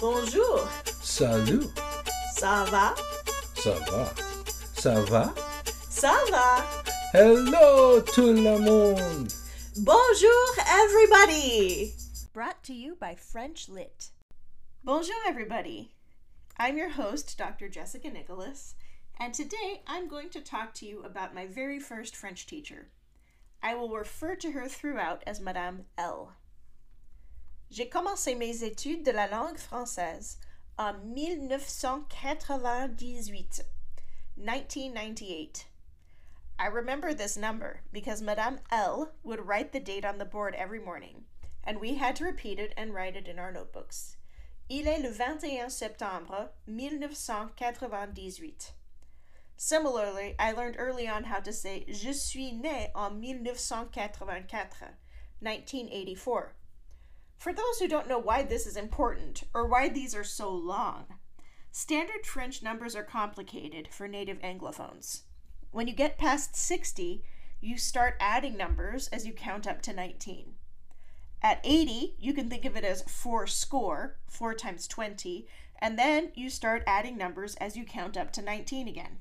Bonjour. Salut. Ça va? Ça va? Ça va? Ça va? Hello tout le monde. Bonjour, everybody. Brought to you by French Lit. Bonjour, everybody. I'm your host, Dr. Jessica Nicholas, and today I'm going to talk to you about my very first French teacher. I will refer to her throughout as Madame L. J'ai commencé mes études de la langue française en 1998, 1998. I remember this number because Madame L would write the date on the board every morning, and we had to repeat it and write it in our notebooks. Il est le 21 septembre 1998. Similarly, I learned early on how to say Je suis né en 1984, 1984. For those who don't know why this is important or why these are so long, standard French numbers are complicated for native Anglophones. When you get past 60, you start adding numbers as you count up to 19. At 80, you can think of it as 4 score, 4 times 20, and then you start adding numbers as you count up to 19 again.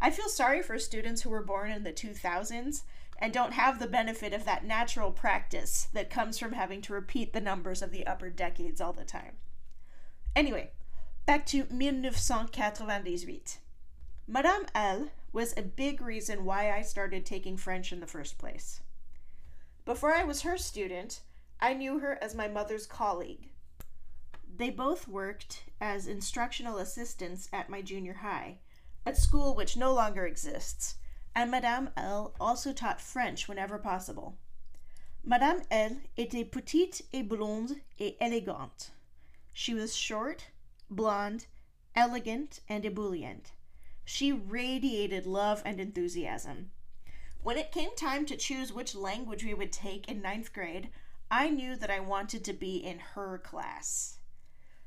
I feel sorry for students who were born in the 2000s and don't have the benefit of that natural practice that comes from having to repeat the numbers of the upper decades all the time. Anyway, back to 1998. Madame L was a big reason why I started taking French in the first place. Before I was her student, I knew her as my mother's colleague. They both worked as instructional assistants at my junior high, a school which no longer exists, and Madame L also taught French whenever possible. Madame L était petite et blonde et élégante. She was short, blonde, elegant, and ebullient. She radiated love and enthusiasm. When it came time to choose which language we would take in ninth grade, I knew that I wanted to be in her class.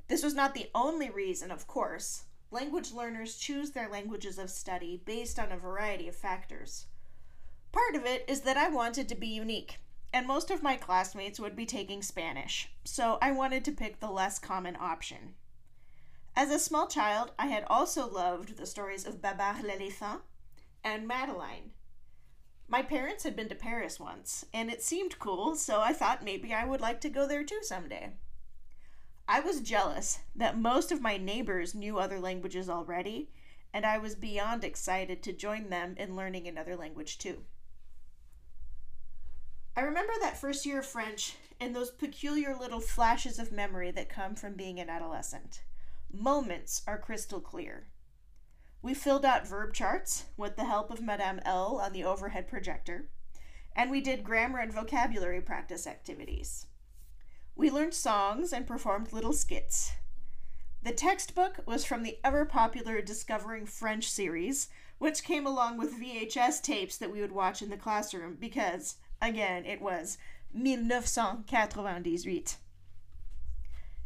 This was not the only reason, of course. Language learners choose their languages of study based on a variety of factors. Part of it is that I wanted to be unique, and most of my classmates would be taking Spanish, so I wanted to pick the less common option. As a small child, I had also loved the stories of Babar l'Elephant and Madeline. My parents had been to Paris once, and it seemed cool, so I thought maybe I would like to go there too someday. I was jealous that most of my neighbors knew other languages already, and I was beyond excited to join them in learning another language too. I remember that first year of French and those peculiar little flashes of memory that come from being an adolescent. Moments are crystal clear. We filled out verb charts with the help of Madame L on the overhead projector, and we did grammar and vocabulary practice activities. We learned songs and performed little skits. The textbook was from the ever popular Discovering French series, which came along with VHS tapes that we would watch in the classroom because, again, it was 1998.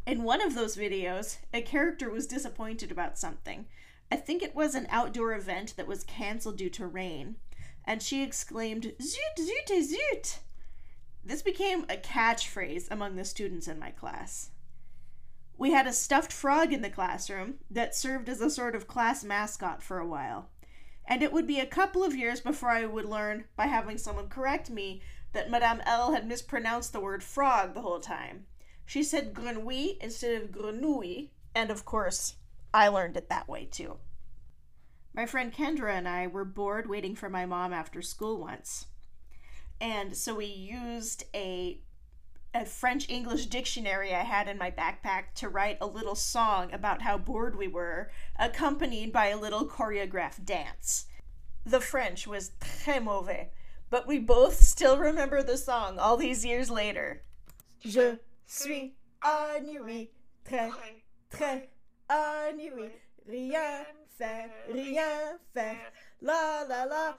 In one of those videos, a character was disappointed about something. I think it was an outdoor event that was canceled due to rain, and she exclaimed, Zut, zut, zut! This became a catchphrase among the students in my class. We had a stuffed frog in the classroom that served as a sort of class mascot for a while. And it would be a couple of years before I would learn, by having someone correct me, that Madame L had mispronounced the word frog the whole time. She said grenouille instead of grenouille, and of course, I learned it that way too. My friend Kendra and I were bored waiting for my mom after school once. And so we used a a French English dictionary I had in my backpack to write a little song about how bored we were, accompanied by a little choreographed dance. The French was très mauvais, but we both still remember the song all these years later. Je suis ennuyé, très, très ennuyé, rien faire, rien faire, la la la.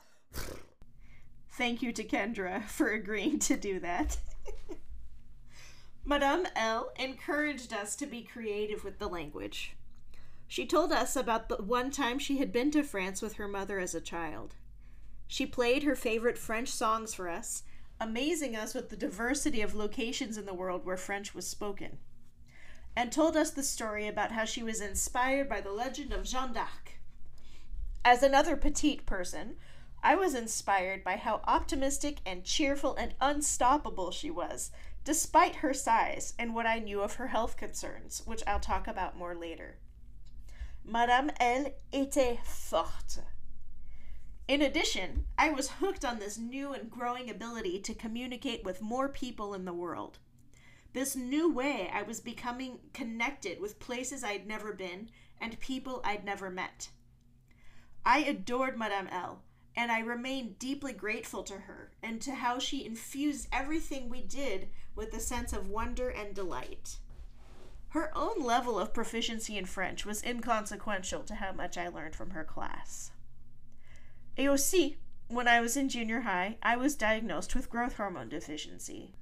Thank you to Kendra for agreeing to do that. Madame L encouraged us to be creative with the language. She told us about the one time she had been to France with her mother as a child. She played her favorite French songs for us, amazing us with the diversity of locations in the world where French was spoken. and told us the story about how she was inspired by the legend of Jeanne d'Arc. As another petite person, I was inspired by how optimistic and cheerful and unstoppable she was, despite her size and what I knew of her health concerns, which I'll talk about more later. Madame L était forte. In addition, I was hooked on this new and growing ability to communicate with more people in the world. This new way I was becoming connected with places I'd never been and people I'd never met. I adored Madame L, and I remain deeply grateful to her and to how she infused everything we did with a sense of wonder and delight. Her own level of proficiency in French was inconsequential to how much I learned from her class. Et aussi, when I was in junior high, I was diagnosed with growth hormone deficiency.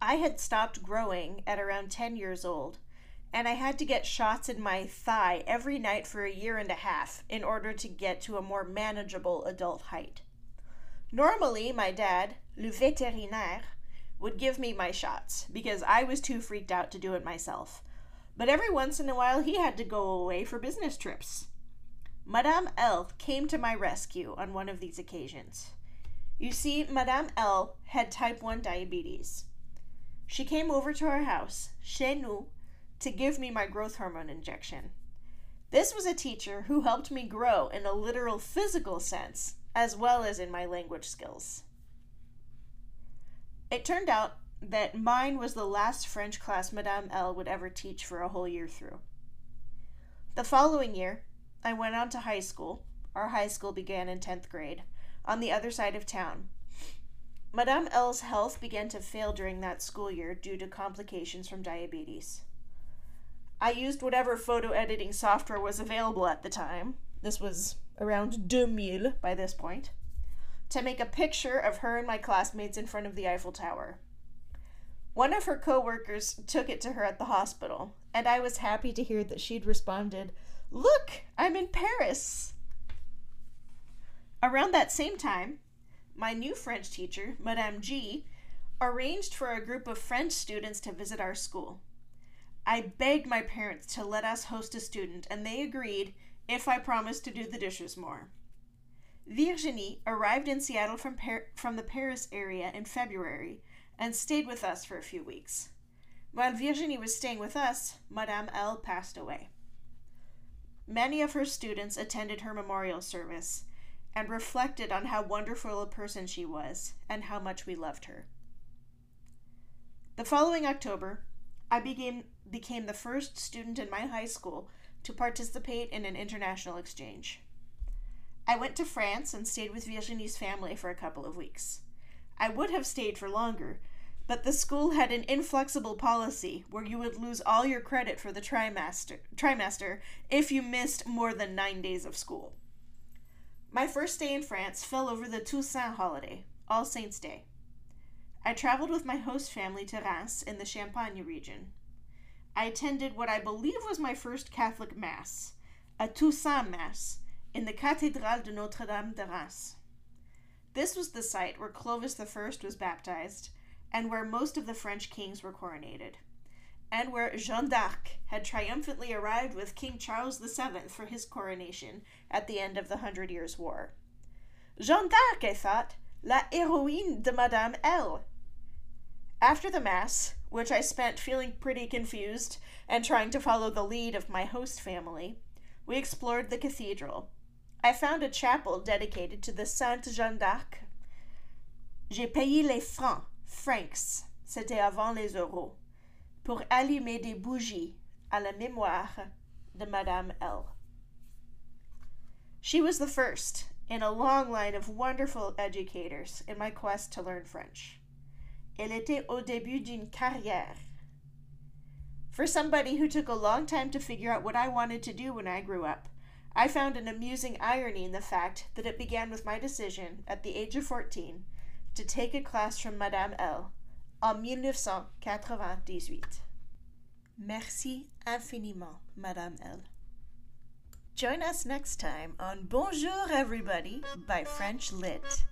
I had stopped growing at around 10 years old, and I had to get shots in my thigh every night for a year and a half in order to get to a more manageable adult height. Normally, my dad, le vétérinaire, would give me my shots because I was too freaked out to do it myself. But every once in a while, he had to go away for business trips. Madame L came to my rescue on one of these occasions. You see, Madame L had type 1 diabetes. She came over to our house, chez nous, to give me my growth hormone injection. This was a teacher who helped me grow in a literal physical sense, as well as in my language skills. It turned out that mine was the last French class Madame L would ever teach for a whole year through. The following year, I went on to high school. Our high school began in 10th grade, on the other side of town. Madame L's health began to fail during that school year due to complications from diabetes. I used whatever photo editing software was available at the time. This was around 2000 by this point to make a picture of her and my classmates in front of the Eiffel Tower. One of her coworkers took it to her at the hospital, and I was happy to hear that she'd responded, Look, I'm in Paris. Around that same time, my new French teacher, Madame G, arranged for a group of French students to visit our school. I begged my parents to let us host a student, and they agreed if I promised to do the dishes more. Virginie arrived in Seattle from, Par- from the Paris area in February and stayed with us for a few weeks. While Virginie was staying with us, Madame L passed away. Many of her students attended her memorial service and reflected on how wonderful a person she was and how much we loved her. The following October, I became, became the first student in my high school to participate in an international exchange. I went to France and stayed with Virginie's family for a couple of weeks. I would have stayed for longer, but the school had an inflexible policy where you would lose all your credit for the trimester, trimester if you missed more than nine days of school. My first day in France fell over the Toussaint holiday, All Saints' Day. I traveled with my host family to Reims in the Champagne region. I attended what I believe was my first Catholic Mass, a Toussaint Mass, in the Cathédrale de Notre Dame de Reims. This was the site where Clovis I was baptized and where most of the French kings were coronated, and where Jeanne d'Arc had triumphantly arrived with King Charles VII for his coronation at the end of the Hundred Years' War. Jeanne d'Arc, I thought, la héroïne de Madame L. After the Mass, which I spent feeling pretty confused and trying to follow the lead of my host family, we explored the cathedral, I found a chapel dedicated to the Sainte Jeanne d'Arc. J'ai payé les francs, francs, c'était avant les euros, pour allumer des bougies à la mémoire de Madame L. She was the first in a long line of wonderful educators in my quest to learn French. Elle était au début d'une carrière. For somebody who took a long time to figure out what I wanted to do when I grew up, I found an amusing irony in the fact that it began with my decision, at the age of 14, to take a class from Madame L. en 1998. Merci infiniment, Madame L. Join us next time on Bonjour Everybody by French Lit.